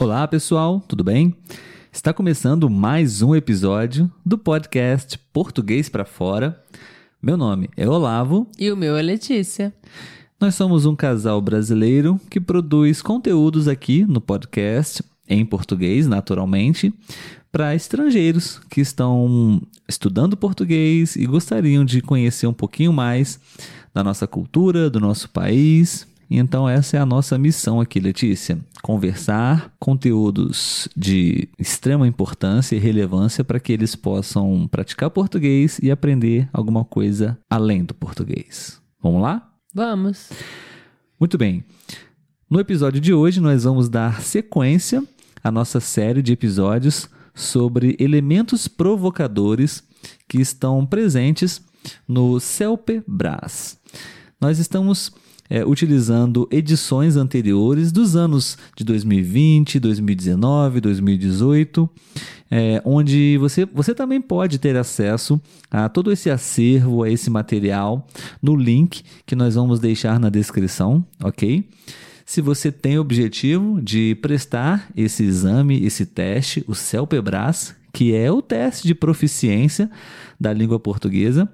Olá, pessoal, tudo bem? Está começando mais um episódio do podcast Português para Fora. Meu nome é Olavo. E o meu é Letícia. Nós somos um casal brasileiro que produz conteúdos aqui no podcast, em português, naturalmente, para estrangeiros que estão estudando português e gostariam de conhecer um pouquinho mais da nossa cultura, do nosso país então, essa é a nossa missão aqui, Letícia: conversar conteúdos de extrema importância e relevância para que eles possam praticar português e aprender alguma coisa além do português. Vamos lá? Vamos. Muito bem. No episódio de hoje, nós vamos dar sequência à nossa série de episódios sobre elementos provocadores que estão presentes no CELPE-BRAS. Nós estamos é, utilizando edições anteriores dos anos de 2020, 2019, 2018, é, onde você, você também pode ter acesso a todo esse acervo, a esse material, no link que nós vamos deixar na descrição, ok? Se você tem o objetivo de prestar esse exame, esse teste, o CELPEBRAS, que é o teste de proficiência da língua portuguesa,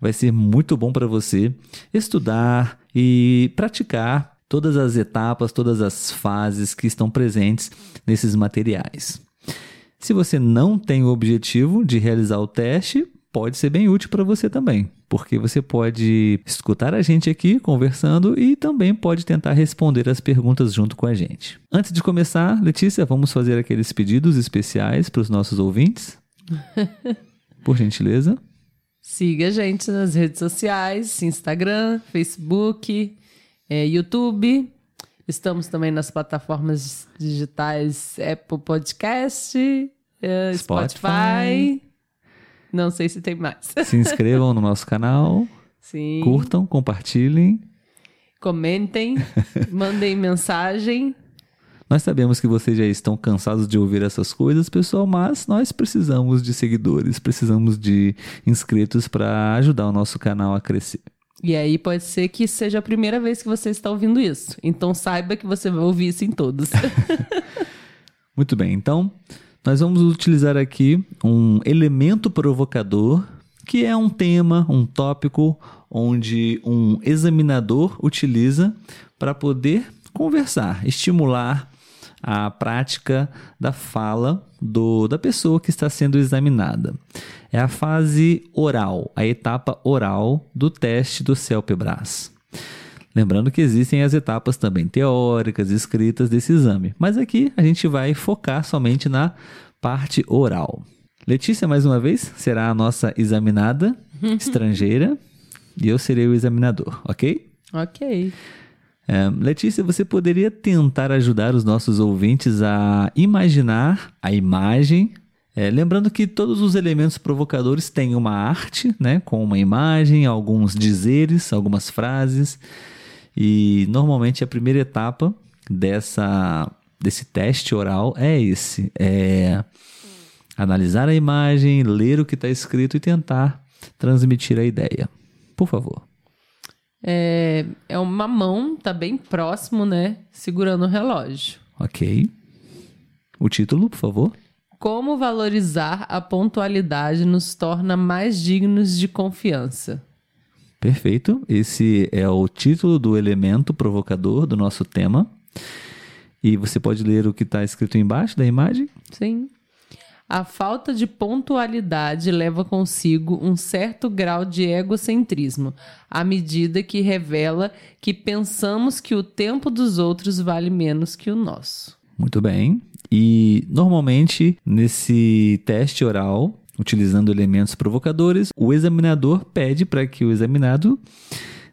vai ser muito bom para você estudar e praticar todas as etapas, todas as fases que estão presentes nesses materiais. Se você não tem o objetivo de realizar o teste, pode ser bem útil para você também, porque você pode escutar a gente aqui conversando e também pode tentar responder as perguntas junto com a gente. Antes de começar, Letícia, vamos fazer aqueles pedidos especiais para os nossos ouvintes? Por gentileza. Siga a gente nas redes sociais, Instagram, Facebook, é, YouTube. Estamos também nas plataformas digitais Apple Podcast, é, Spotify. Spotify. Não sei se tem mais. Se inscrevam no nosso canal. Sim. Curtam, compartilhem. Comentem, mandem mensagem. Nós sabemos que vocês já estão cansados de ouvir essas coisas, pessoal, mas nós precisamos de seguidores, precisamos de inscritos para ajudar o nosso canal a crescer. E aí pode ser que seja a primeira vez que você está ouvindo isso. Então saiba que você vai ouvir isso em todos. Muito bem, então nós vamos utilizar aqui um elemento provocador, que é um tema, um tópico onde um examinador utiliza para poder conversar, estimular a prática da fala do, da pessoa que está sendo examinada. É a fase oral, a etapa oral do teste do CELPE-BRAS. Lembrando que existem as etapas também teóricas, escritas desse exame, mas aqui a gente vai focar somente na parte oral. Letícia, mais uma vez, será a nossa examinada estrangeira e eu serei o examinador, ok? Ok. É, Letícia, você poderia tentar ajudar os nossos ouvintes a imaginar a imagem. É, lembrando que todos os elementos provocadores têm uma arte, né, com uma imagem, alguns dizeres, algumas frases. E normalmente a primeira etapa dessa, desse teste oral é esse: é analisar a imagem, ler o que está escrito e tentar transmitir a ideia. Por favor. É, é uma mão, tá bem próximo, né? Segurando o relógio. Ok. O título, por favor. Como valorizar a pontualidade nos torna mais dignos de confiança. Perfeito. Esse é o título do elemento provocador do nosso tema. E você pode ler o que está escrito embaixo da imagem? Sim. A falta de pontualidade leva consigo um certo grau de egocentrismo, à medida que revela que pensamos que o tempo dos outros vale menos que o nosso. Muito bem. E normalmente nesse teste oral, utilizando elementos provocadores, o examinador pede para que o examinado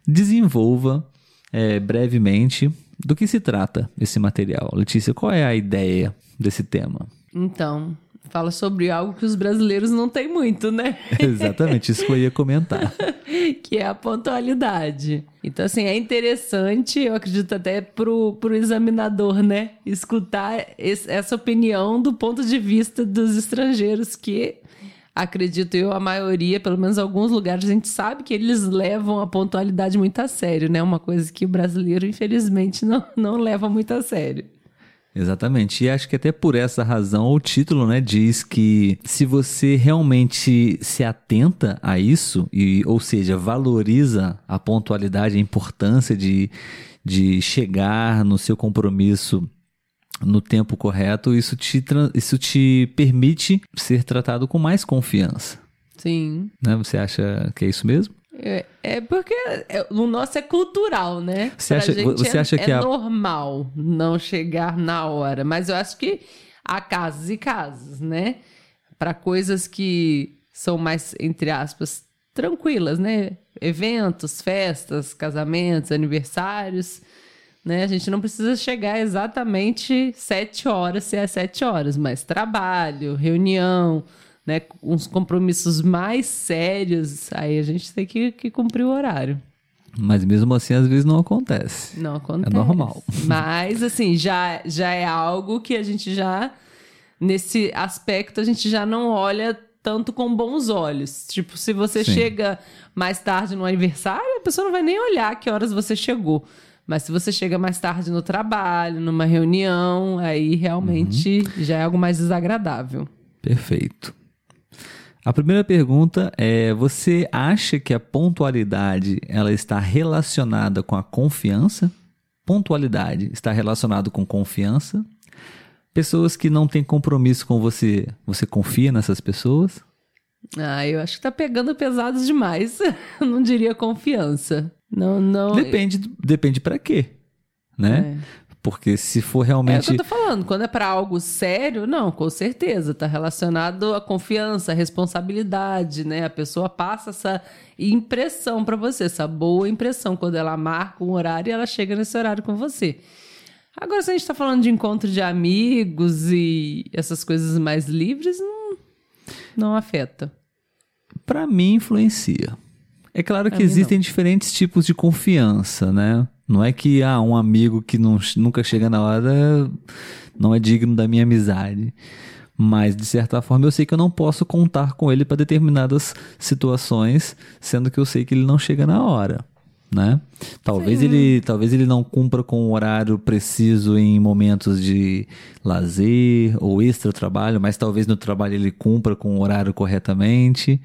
desenvolva é, brevemente do que se trata esse material. Letícia, qual é a ideia desse tema? Então, fala sobre algo que os brasileiros não têm muito, né? Exatamente, isso que eu ia comentar. que é a pontualidade. Então, assim, é interessante, eu acredito até pro, pro examinador, né? Escutar esse, essa opinião do ponto de vista dos estrangeiros que acredito eu, a maioria, pelo menos alguns lugares, a gente sabe que eles levam a pontualidade muito a sério, né? Uma coisa que o brasileiro, infelizmente, não, não leva muito a sério. Exatamente. E acho que até por essa razão o título, né, diz que se você realmente se atenta a isso e, ou seja, valoriza a pontualidade, a importância de, de chegar no seu compromisso no tempo correto, isso te, isso te permite ser tratado com mais confiança. Sim. Né? Você acha que é isso mesmo? É, é porque é, o nosso é cultural, né? Você acha, você é, acha que é a... normal não chegar na hora, mas eu acho que há casos e casos, né? Para coisas que são mais, entre aspas, tranquilas, né? Eventos, festas, casamentos, aniversários, né? A gente não precisa chegar exatamente sete horas, se é sete horas, mas trabalho, reunião, né, uns compromissos mais sérios, aí a gente tem que, que cumprir o horário. Mas mesmo assim, às vezes não acontece. Não acontece. É normal. Mas, assim, já, já é algo que a gente já, nesse aspecto, a gente já não olha tanto com bons olhos. Tipo, se você Sim. chega mais tarde no aniversário, a pessoa não vai nem olhar que horas você chegou. Mas se você chega mais tarde no trabalho, numa reunião, aí realmente uhum. já é algo mais desagradável. Perfeito. A primeira pergunta é: você acha que a pontualidade ela está relacionada com a confiança? Pontualidade está relacionado com confiança? Pessoas que não têm compromisso com você, você confia nessas pessoas? Ah, eu acho que tá pegando pesados demais. não diria confiança. Não, não. Depende, depende para quê, né? É. Porque se for realmente. É o que eu tô falando. Quando é para algo sério, não, com certeza. Tá relacionado à confiança, à responsabilidade, né? A pessoa passa essa impressão para você, essa boa impressão. Quando ela marca um horário e ela chega nesse horário com você. Agora, se a gente tá falando de encontro de amigos e essas coisas mais livres, não, não afeta. Para mim, influencia. É claro que existem não. diferentes tipos de confiança, né? Não é que ah, um amigo que não, nunca chega na hora não é digno da minha amizade. Mas, de certa forma, eu sei que eu não posso contar com ele para determinadas situações, sendo que eu sei que ele não chega na hora. Né? Talvez ele, talvez ele não cumpra com o horário preciso em momentos de lazer ou extra trabalho, mas talvez no trabalho ele cumpra com o horário corretamente.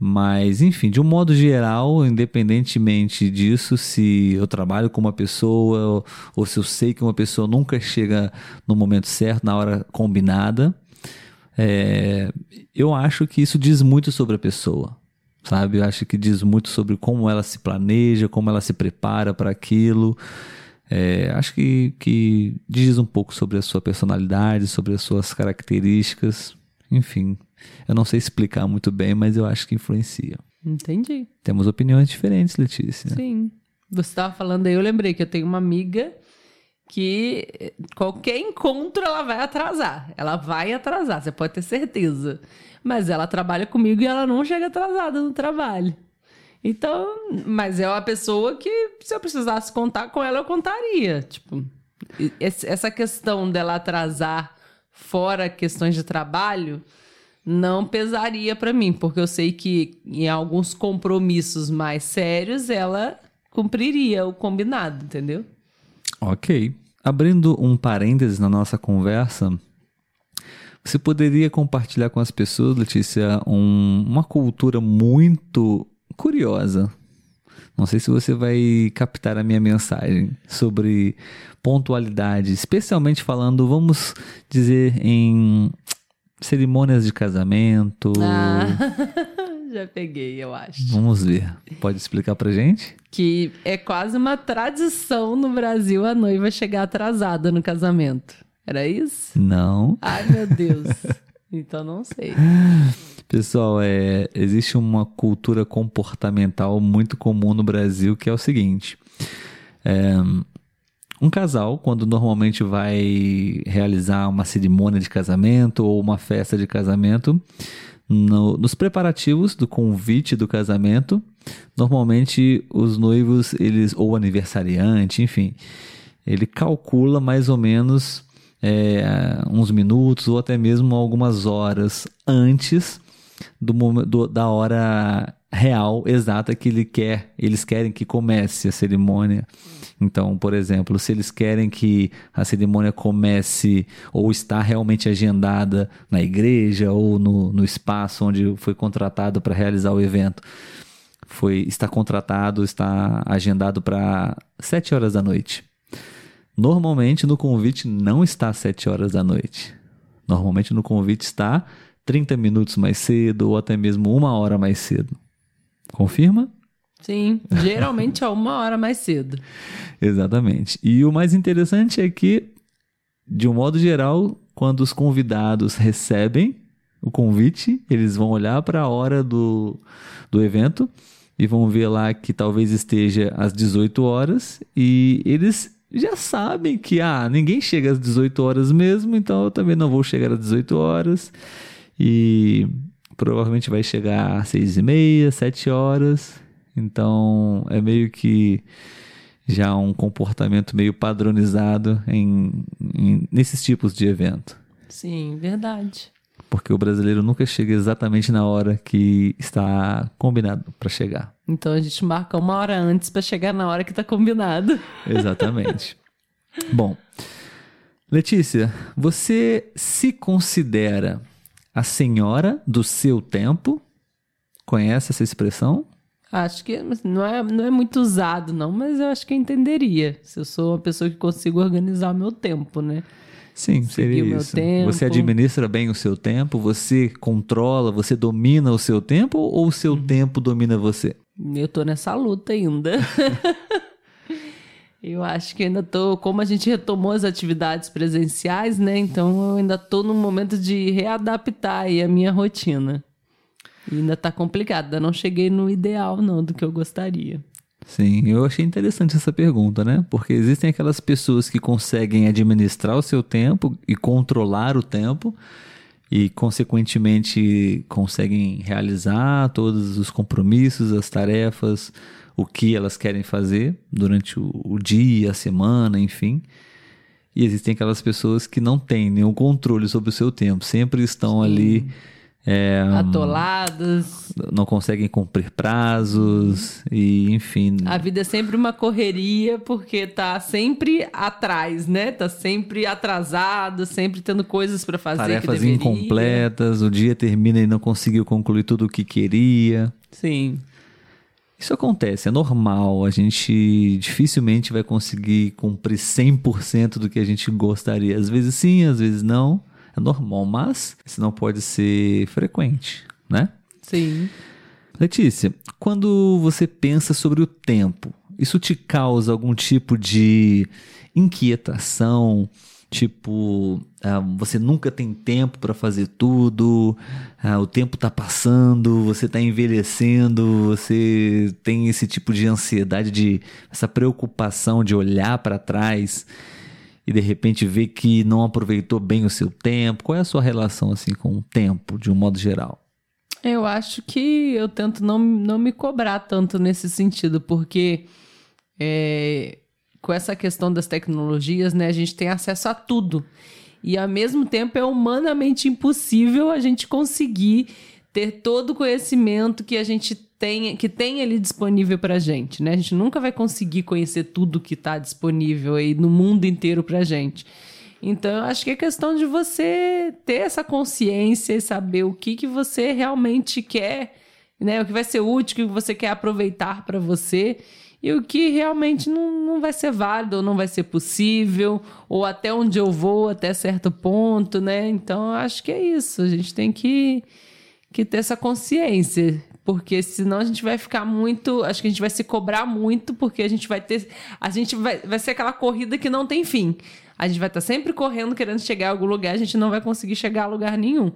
Mas, enfim, de um modo geral, independentemente disso, se eu trabalho com uma pessoa ou se eu sei que uma pessoa nunca chega no momento certo, na hora combinada, é, eu acho que isso diz muito sobre a pessoa, sabe? Eu acho que diz muito sobre como ela se planeja, como ela se prepara para aquilo. É, acho que, que diz um pouco sobre a sua personalidade, sobre as suas características, enfim. Eu não sei explicar muito bem, mas eu acho que influencia. Entendi. Temos opiniões diferentes, Letícia. Sim. Você estava falando aí, eu lembrei que eu tenho uma amiga que qualquer encontro ela vai atrasar. Ela vai atrasar, você pode ter certeza. Mas ela trabalha comigo e ela não chega atrasada no trabalho. Então, mas é uma pessoa que se eu precisasse contar com ela, eu contaria. Tipo, essa questão dela atrasar fora questões de trabalho, não pesaria para mim, porque eu sei que em alguns compromissos mais sérios ela cumpriria o combinado, entendeu? Ok. Abrindo um parênteses na nossa conversa, você poderia compartilhar com as pessoas, Letícia, um, uma cultura muito curiosa. Não sei se você vai captar a minha mensagem sobre pontualidade, especialmente falando, vamos dizer, em cerimônias de casamento. Ah, já peguei, eu acho. Vamos ver. Pode explicar pra gente? Que é quase uma tradição no Brasil a noiva chegar atrasada no casamento. Era isso? Não. Ai, meu Deus. então não sei. Pessoal, é, existe uma cultura comportamental muito comum no Brasil que é o seguinte. É, um casal, quando normalmente vai realizar uma cerimônia de casamento ou uma festa de casamento, no, nos preparativos do convite do casamento, normalmente os noivos, eles ou aniversariante, enfim, ele calcula mais ou menos é, uns minutos ou até mesmo algumas horas antes do, do, da hora real, exata que ele quer, eles querem que comece a cerimônia. Então, por exemplo, se eles querem que a cerimônia comece ou está realmente agendada na igreja ou no, no espaço onde foi contratado para realizar o evento, foi está contratado, está agendado para sete horas da noite. Normalmente no convite não está sete horas da noite. Normalmente no convite está 30 minutos mais cedo ou até mesmo uma hora mais cedo. Confirma? Sim, geralmente é uma hora mais cedo. Exatamente. E o mais interessante é que, de um modo geral, quando os convidados recebem o convite, eles vão olhar para a hora do, do evento e vão ver lá que talvez esteja às 18 horas e eles já sabem que ah, ninguém chega às 18 horas mesmo, então eu também não vou chegar às 18 horas e provavelmente vai chegar às 6 e meia, 7 horas então é meio que já um comportamento meio padronizado em, em, nesses tipos de evento. Sim, verdade. Porque o brasileiro nunca chega exatamente na hora que está combinado para chegar. Então a gente marca uma hora antes para chegar na hora que está combinado. Exatamente. Bom, Letícia, você se considera a senhora do seu tempo? Conhece essa expressão? Acho que não é, não é muito usado, não, mas eu acho que eu entenderia. Se eu sou uma pessoa que consigo organizar o meu tempo, né? Sim, seria isso. Você administra bem o seu tempo, você controla, você domina o seu tempo ou o seu tempo domina você? Eu tô nessa luta ainda. eu acho que ainda tô, como a gente retomou as atividades presenciais, né? Então eu ainda tô no momento de readaptar aí a minha rotina. E ainda tá complicado, ainda não cheguei no ideal, não, do que eu gostaria. Sim, eu achei interessante essa pergunta, né? Porque existem aquelas pessoas que conseguem administrar o seu tempo e controlar o tempo e, consequentemente, conseguem realizar todos os compromissos, as tarefas, o que elas querem fazer durante o, o dia, a semana, enfim. E existem aquelas pessoas que não têm nenhum controle sobre o seu tempo, sempre estão Sim. ali é, Atolados. não conseguem cumprir prazos e enfim. A vida é sempre uma correria porque tá sempre atrás, né? Tá sempre atrasado, sempre tendo coisas para fazer Tarefas incompletas, o dia termina e não conseguiu concluir tudo o que queria. Sim. Isso acontece, é normal. A gente dificilmente vai conseguir cumprir 100% do que a gente gostaria. Às vezes sim, às vezes não. É normal, mas isso não pode ser frequente, né? Sim. Letícia, quando você pensa sobre o tempo, isso te causa algum tipo de inquietação? Tipo, ah, você nunca tem tempo para fazer tudo, ah, o tempo está passando, você está envelhecendo, você tem esse tipo de ansiedade, de essa preocupação de olhar para trás e de repente ver que não aproveitou bem o seu tempo. Qual é a sua relação assim com o tempo, de um modo geral? Eu acho que eu tento não, não me cobrar tanto nesse sentido, porque é, com essa questão das tecnologias, né, a gente tem acesso a tudo. E ao mesmo tempo é humanamente impossível a gente conseguir ter todo o conhecimento que a gente tem, que tem ali disponível pra gente, né? A gente nunca vai conseguir conhecer tudo que está disponível aí no mundo inteiro pra gente. Então, eu acho que é questão de você ter essa consciência e saber o que, que você realmente quer, né? O que vai ser útil, o que você quer aproveitar para você e o que realmente não, não vai ser válido, ou não vai ser possível, ou até onde eu vou, até certo ponto, né? Então, eu acho que é isso. A gente tem que, que ter essa consciência. Porque senão a gente vai ficar muito. Acho que a gente vai se cobrar muito, porque a gente vai ter. A gente vai, vai ser aquela corrida que não tem fim. A gente vai estar sempre correndo, querendo chegar a algum lugar, a gente não vai conseguir chegar a lugar nenhum.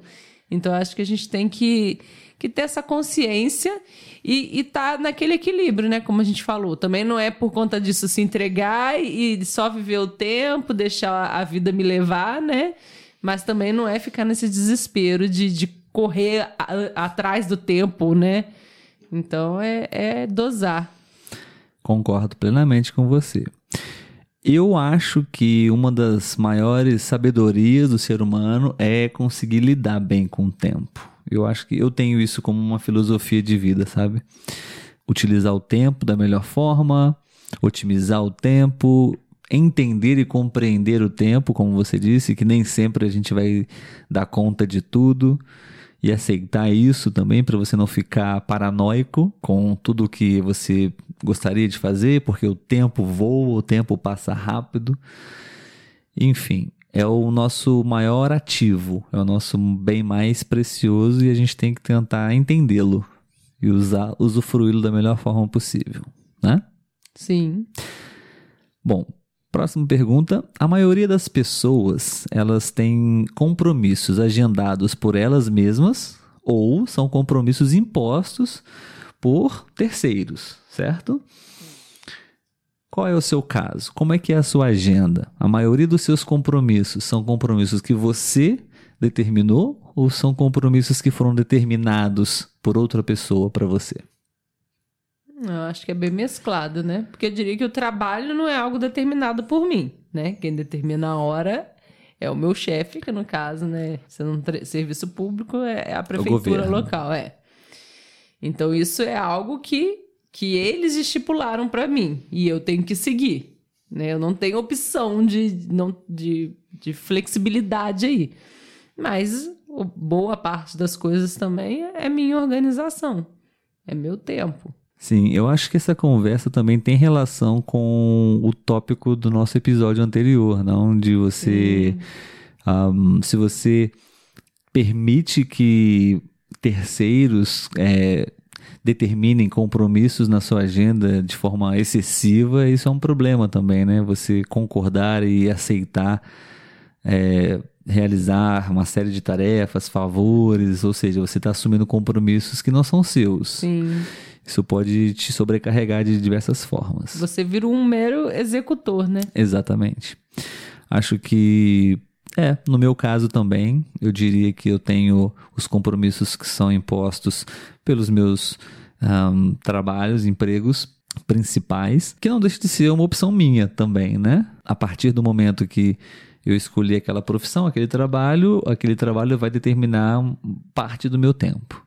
Então, acho que a gente tem que, que ter essa consciência e estar tá naquele equilíbrio, né? Como a gente falou. Também não é por conta disso se entregar e só viver o tempo, deixar a vida me levar, né? Mas também não é ficar nesse desespero de, de correr a, atrás do tempo, né? Então é, é dosar. Concordo plenamente com você. Eu acho que uma das maiores sabedorias do ser humano é conseguir lidar bem com o tempo. Eu acho que eu tenho isso como uma filosofia de vida, sabe? Utilizar o tempo da melhor forma, otimizar o tempo, entender e compreender o tempo, como você disse, que nem sempre a gente vai dar conta de tudo e aceitar isso também para você não ficar paranoico com tudo que você gostaria de fazer, porque o tempo voa, o tempo passa rápido. Enfim, é o nosso maior ativo, é o nosso bem mais precioso e a gente tem que tentar entendê-lo e usar, usufruí-lo da melhor forma possível, né? Sim. Bom, próxima pergunta. A maioria das pessoas, elas têm compromissos agendados por elas mesmas ou são compromissos impostos por terceiros, certo? Qual é o seu caso? Como é que é a sua agenda? A maioria dos seus compromissos são compromissos que você determinou ou são compromissos que foram determinados por outra pessoa para você? Eu acho que é bem mesclado, né? Porque eu diria que o trabalho não é algo determinado por mim, né? Quem determina a hora é o meu chefe, que no caso, né, sendo um serviço público, é a prefeitura local, é. Então isso é algo que, que eles estipularam para mim e eu tenho que seguir, né? Eu não tenho opção de, não, de, de flexibilidade aí. Mas boa parte das coisas também é minha organização, é meu tempo. Sim, eu acho que essa conversa também tem relação com o tópico do nosso episódio anterior, não? De você. Um, se você permite que terceiros é, determinem compromissos na sua agenda de forma excessiva, isso é um problema também, né? Você concordar e aceitar é, realizar uma série de tarefas, favores, ou seja, você está assumindo compromissos que não são seus. Sim. Isso pode te sobrecarregar de diversas formas. Você vira um mero executor, né? Exatamente. Acho que é, no meu caso também, eu diria que eu tenho os compromissos que são impostos pelos meus um, trabalhos, empregos principais, que não deixa de ser uma opção minha também, né? A partir do momento que eu escolhi aquela profissão, aquele trabalho, aquele trabalho vai determinar parte do meu tempo.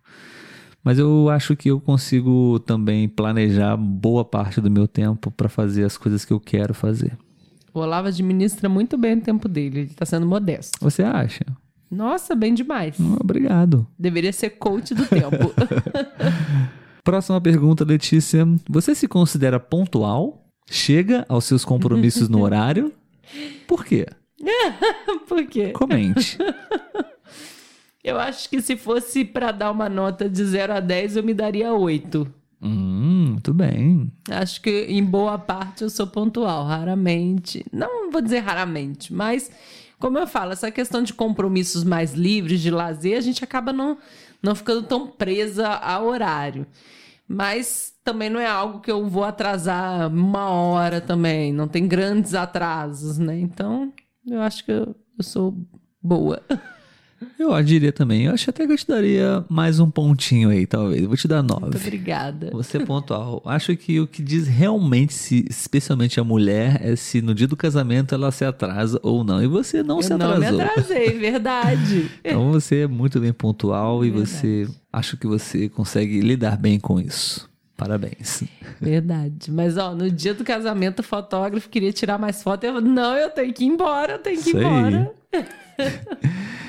Mas eu acho que eu consigo também planejar boa parte do meu tempo para fazer as coisas que eu quero fazer. O Olavo administra muito bem o tempo dele, ele está sendo modesto. Você acha? Nossa, bem demais. Obrigado. Deveria ser coach do tempo. Próxima pergunta, Letícia. Você se considera pontual? Chega aos seus compromissos no horário? Por quê? Por quê? Comente. Eu acho que se fosse para dar uma nota de 0 a 10, eu me daria 8. Hum, muito bem. Acho que em boa parte eu sou pontual, raramente. Não vou dizer raramente, mas como eu falo, essa questão de compromissos mais livres, de lazer, a gente acaba não, não ficando tão presa ao horário. Mas também não é algo que eu vou atrasar uma hora também. Não tem grandes atrasos, né? Então, eu acho que eu, eu sou boa. Eu diria também. Eu acho até que eu te daria mais um pontinho aí, talvez. Eu vou te dar nove. Muito obrigada. Você é pontual. acho que o que diz realmente, se, especialmente a mulher, é se no dia do casamento ela se atrasa ou não. E você não eu se atrasou. Eu não me atrasei, verdade. então você é muito bem pontual verdade. e você... Acho que você consegue lidar bem com isso. Parabéns. Verdade. Mas, ó, no dia do casamento, o fotógrafo queria tirar mais foto. Eu, não, eu tenho que ir embora, eu tenho que ir embora.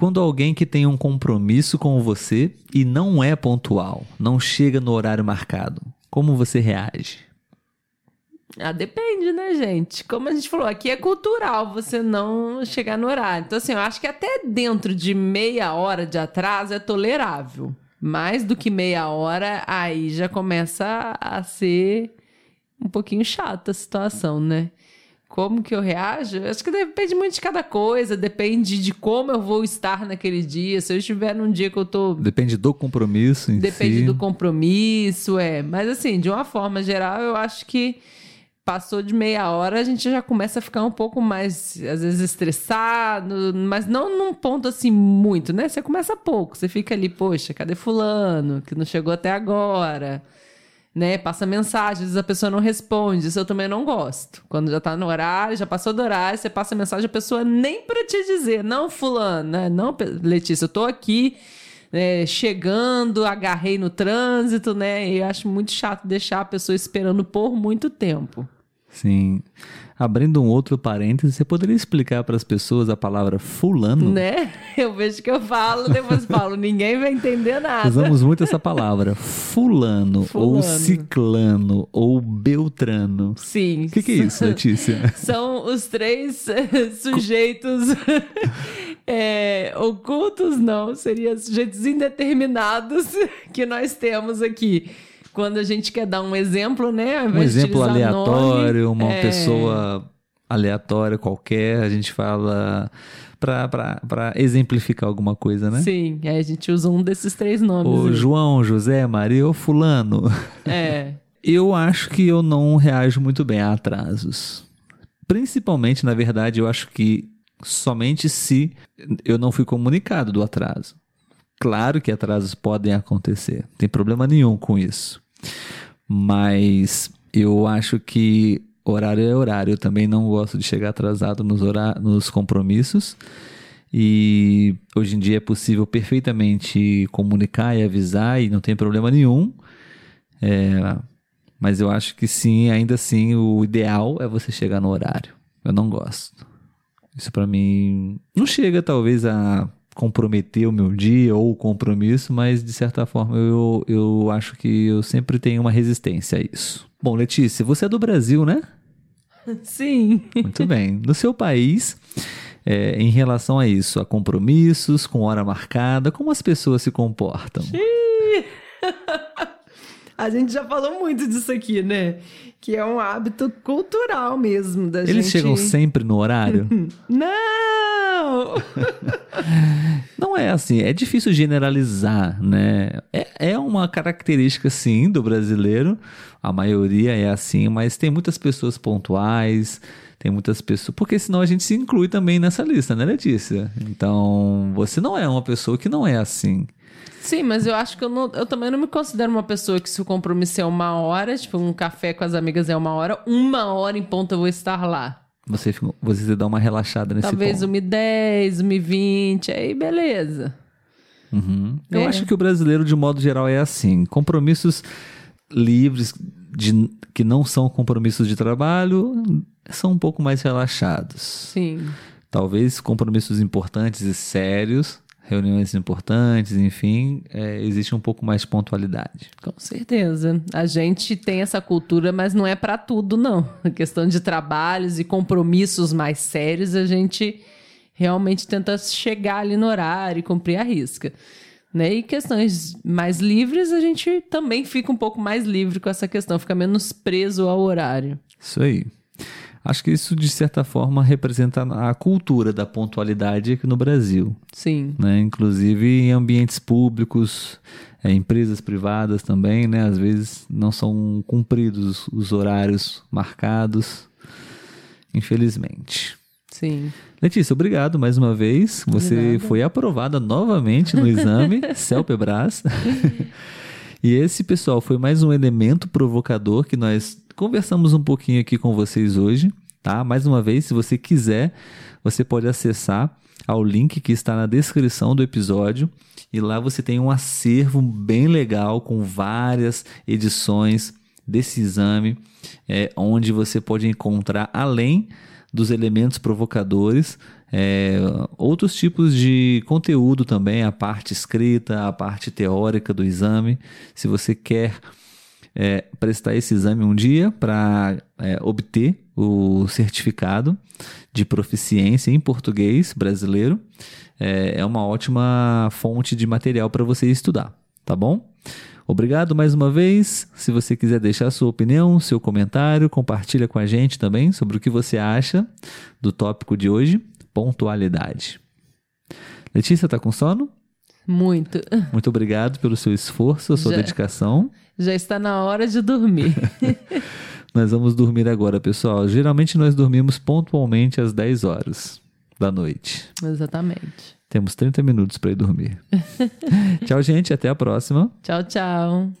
Quando alguém que tem um compromisso com você e não é pontual, não chega no horário marcado, como você reage? Ah, depende, né, gente? Como a gente falou, aqui é cultural você não chegar no horário. Então, assim, eu acho que até dentro de meia hora de atraso é tolerável. Mais do que meia hora, aí já começa a ser um pouquinho chata a situação, né? Como que eu reajo? Acho que depende muito de cada coisa, depende de como eu vou estar naquele dia. Se eu estiver num dia que eu tô. Depende do compromisso em Depende si. do compromisso, é. Mas assim, de uma forma geral, eu acho que passou de meia hora, a gente já começa a ficar um pouco mais, às vezes, estressado, mas não num ponto assim muito, né? Você começa pouco, você fica ali, poxa, cadê fulano que não chegou até agora? Né? Passa mensagem, às vezes a pessoa não responde. Isso eu também não gosto. Quando já tá no horário, já passou do horário, você passa mensagem, a pessoa nem para te dizer, não, fulano, né? Não, Letícia, eu tô aqui, é, chegando, agarrei no trânsito, né? E eu acho muito chato deixar a pessoa esperando por muito tempo. Sim. Abrindo um outro parêntese, você poderia explicar para as pessoas a palavra fulano? Né? Eu vejo que eu falo, depois falo, ninguém vai entender nada. Usamos muito essa palavra, fulano, Fulano. ou ciclano, ou beltrano. Sim. O que, que é isso, Letícia? São os três eh, sujeitos eh, ocultos, não, seriam sujeitos indeterminados que nós temos aqui. Quando a gente quer dar um exemplo, né? Um exemplo aleatório, nome, uma é, pessoa aleatória qualquer, a gente fala para exemplificar alguma coisa, né? Sim, aí a gente usa um desses três nomes. O aí. João, José, Maria ou fulano. É. Eu acho que eu não reajo muito bem a atrasos. Principalmente, na verdade, eu acho que somente se eu não fui comunicado do atraso. Claro que atrasos podem acontecer, não tem problema nenhum com isso. Mas eu acho que horário é horário. Eu também não gosto de chegar atrasado nos, hora- nos compromissos. E hoje em dia é possível perfeitamente comunicar e avisar e não tem problema nenhum. É, mas eu acho que sim, ainda assim, o ideal é você chegar no horário. Eu não gosto. Isso pra mim não chega talvez a comprometer o meu dia ou o compromisso, mas de certa forma eu, eu acho que eu sempre tenho uma resistência a isso. Bom, Letícia, você é do Brasil, né? Sim. Muito bem. No seu país, é, em relação a isso, a compromissos, com hora marcada, como as pessoas se comportam? A gente já falou muito disso aqui, né? Que é um hábito cultural mesmo da Eles gente. chegam sempre no horário? Não! Não é assim, é difícil generalizar, né? É, é uma característica, sim, do brasileiro. A maioria é assim, mas tem muitas pessoas pontuais, tem muitas pessoas. Porque senão a gente se inclui também nessa lista, né, Letícia? Então, você não é uma pessoa que não é assim. Sim, mas eu acho que eu, não- eu também não me considero uma pessoa que se o compromisso é uma hora, tipo, um café com as amigas é uma hora, uma hora em ponto eu vou estar lá. Você, você dá uma relaxada nesse Talvez ponto. uma e 10, uma e 20, aí beleza. Uhum. Eu É. acho que o brasileiro, de modo geral, é assim. Compromissos livres, de, que não são compromissos de trabalho, são um pouco mais relaxados. Sim. Talvez compromissos importantes e sérios, reuniões importantes, enfim, é, existe um pouco mais de pontualidade. Com certeza. A gente tem essa cultura, mas não é pra tudo, não. A questão de trabalhos e compromissos mais sérios, a gente realmente tenta chegar ali no horário e cumprir a risca. Né? E questões mais livres, a gente também fica um pouco mais livre com essa questão, fica menos preso ao horário. Isso aí. Acho que isso, de certa forma, representa a cultura da pontualidade aqui no Brasil. Sim. né? Inclusive em ambientes públicos, é, empresas privadas também, né? Às vezes não são cumpridos os horários marcados, infelizmente. Sim. Letícia, obrigado mais uma vez. Você foi aprovada novamente no exame CELPEBRAS. e esse, pessoal, foi mais um elemento provocador que nós conversamos um pouquinho aqui com vocês hoje, tá? Mais uma vez, se você quiser, você pode acessar ao link que está na descrição do episódio e lá você tem um acervo bem legal com várias edições desse exame, é, onde você pode encontrar além dos elementos provocadores, é, outros tipos de conteúdo também, a parte escrita, a parte teórica do exame. Se você quer é, prestar esse exame um dia para é, obter o certificado de proficiência em português brasileiro, é, é uma ótima fonte de material para você estudar, tá bom? Obrigado mais uma vez. Se você quiser deixar sua opinião, seu comentário, compartilha com a gente também sobre o que você acha do tópico de hoje, pontualidade. Letícia, tá com sono? Muito. Muito obrigado pelo seu esforço, a sua Já. dedicação. Já está na hora de dormir. Nós vamos dormir agora, pessoal. Geralmente nós dormimos pontualmente às 10 horas da noite. Exatamente. Temos 30 minutos para ir dormir. Tchau, gente. Até a próxima. Tchau, tchau.